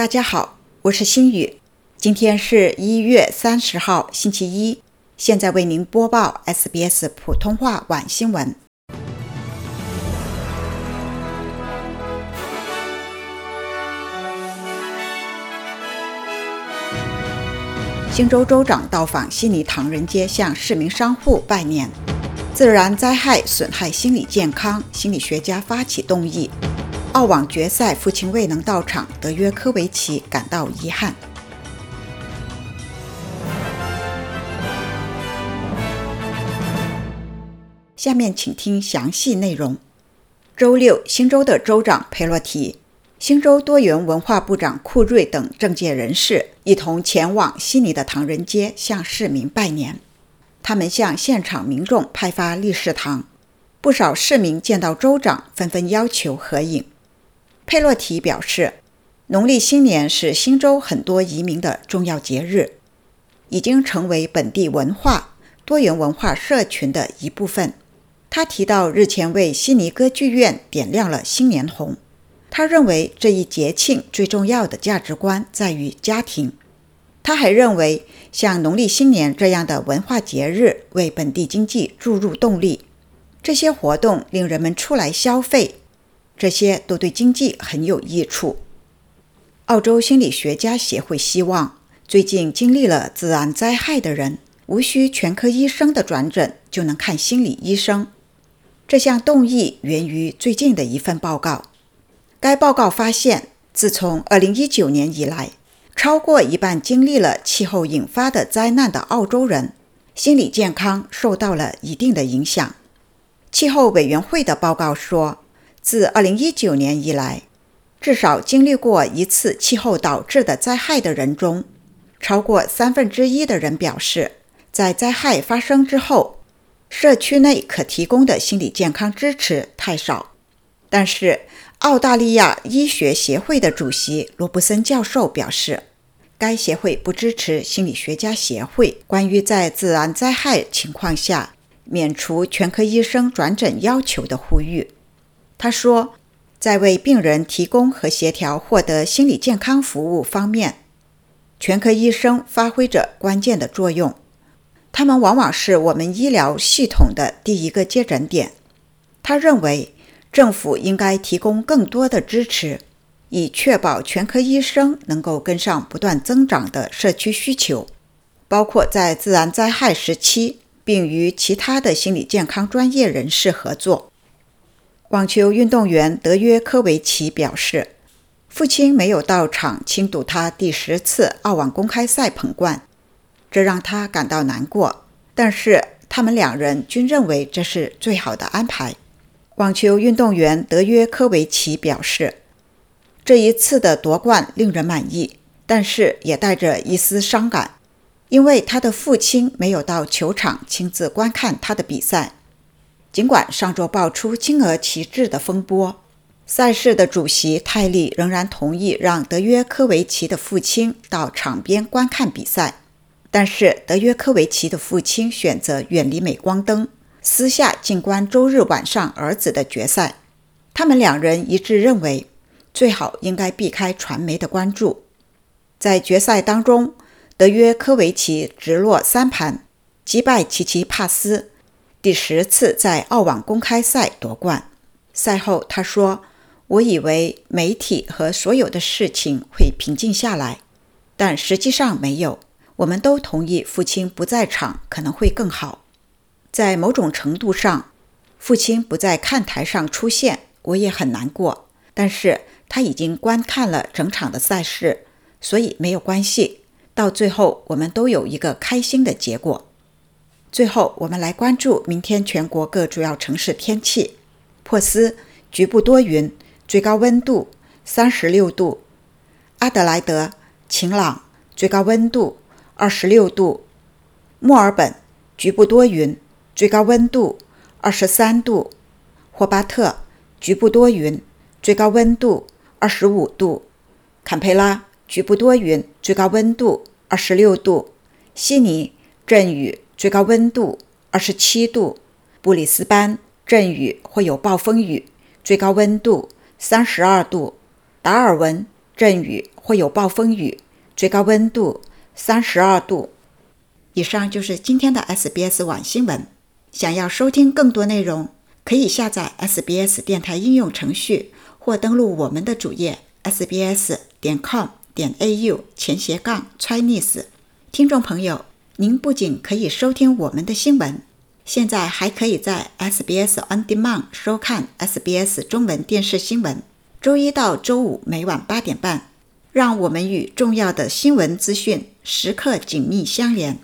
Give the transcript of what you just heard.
大家好，我是心雨，今天是一月三十号，星期一。现在为您播报 SBS 普通话晚新闻。新州州长到访悉尼唐人街，向市民商户拜年。自然灾害损害心理健康，心理学家发起动议。澳网决赛，父亲未能到场，德约科维奇感到遗憾。下面请听详细内容。周六，新州的州长佩洛提、新州多元文化部长库瑞等政界人士一同前往悉尼的唐人街，向市民拜年。他们向现场民众派发利是糖，不少市民见到州长，纷纷要求合影。佩洛提表示，农历新年是新州很多移民的重要节日，已经成为本地文化多元文化社群的一部分。他提到，日前为悉尼歌剧院点亮了新年红。他认为这一节庆最重要的价值观在于家庭。他还认为，像农历新年这样的文化节日为本地经济注入动力，这些活动令人们出来消费。这些都对经济很有益处。澳洲心理学家协会希望，最近经历了自然灾害的人，无需全科医生的转诊就能看心理医生。这项动议源于最近的一份报告。该报告发现，自从2019年以来，超过一半经历了气候引发的灾难的澳洲人，心理健康受到了一定的影响。气候委员会的报告说。自2019年以来，至少经历过一次气候导致的灾害的人中，超过三分之一的人表示，在灾害发生之后，社区内可提供的心理健康支持太少。但是，澳大利亚医学协会的主席罗布森教授表示，该协会不支持心理学家协会关于在自然灾害情况下免除全科医生转诊要求的呼吁。他说，在为病人提供和协调获得心理健康服务方面，全科医生发挥着关键的作用。他们往往是我们医疗系统的第一个接诊点。他认为，政府应该提供更多的支持，以确保全科医生能够跟上不断增长的社区需求，包括在自然灾害时期，并与其他的心理健康专业人士合作。网球运动员德约科维奇表示，父亲没有到场亲睹他第十次澳网公开赛捧冠，这让他感到难过。但是他们两人均认为这是最好的安排。网球运动员德约科维奇表示，这一次的夺冠令人满意，但是也带着一丝伤感，因为他的父亲没有到球场亲自观看他的比赛。尽管上周爆出金额旗帜的风波，赛事的主席泰利仍然同意让德约科维奇的父亲到场边观看比赛。但是德约科维奇的父亲选择远离镁光灯，私下静观周日晚上儿子的决赛。他们两人一致认为，最好应该避开传媒的关注。在决赛当中，德约科维奇直落三盘击败奇奇帕斯。第十次在澳网公开赛夺冠。赛后，他说：“我以为媒体和所有的事情会平静下来，但实际上没有。我们都同意父亲不在场可能会更好。在某种程度上，父亲不在看台上出现，我也很难过。但是他已经观看了整场的赛事，所以没有关系。到最后，我们都有一个开心的结果。”最后，我们来关注明天全国各主要城市天气：珀斯局部多云，最高温度三十六度；阿德莱德晴朗，最高温度二十六度；墨尔本局部多云，最高温度二十三度；霍巴特局部多云，最高温度二十五度；坎培拉局部多云，最高温度二十六度；悉尼阵雨。最高温度二十七度，布里斯班阵雨或有暴风雨，最高温度三十二度，达尔文阵雨或有暴风雨，最高温度三十二度。以上就是今天的 SBS 网新闻。想要收听更多内容，可以下载 SBS 电台应用程序，或登录我们的主页 sbs 点 com 点 au 前斜杠 Chinese。听众朋友，您不仅可以收听我们的新闻，现在还可以在 SBS On Demand 收看 SBS 中文电视新闻。周一到周五每晚八点半，让我们与重要的新闻资讯时刻紧密相连。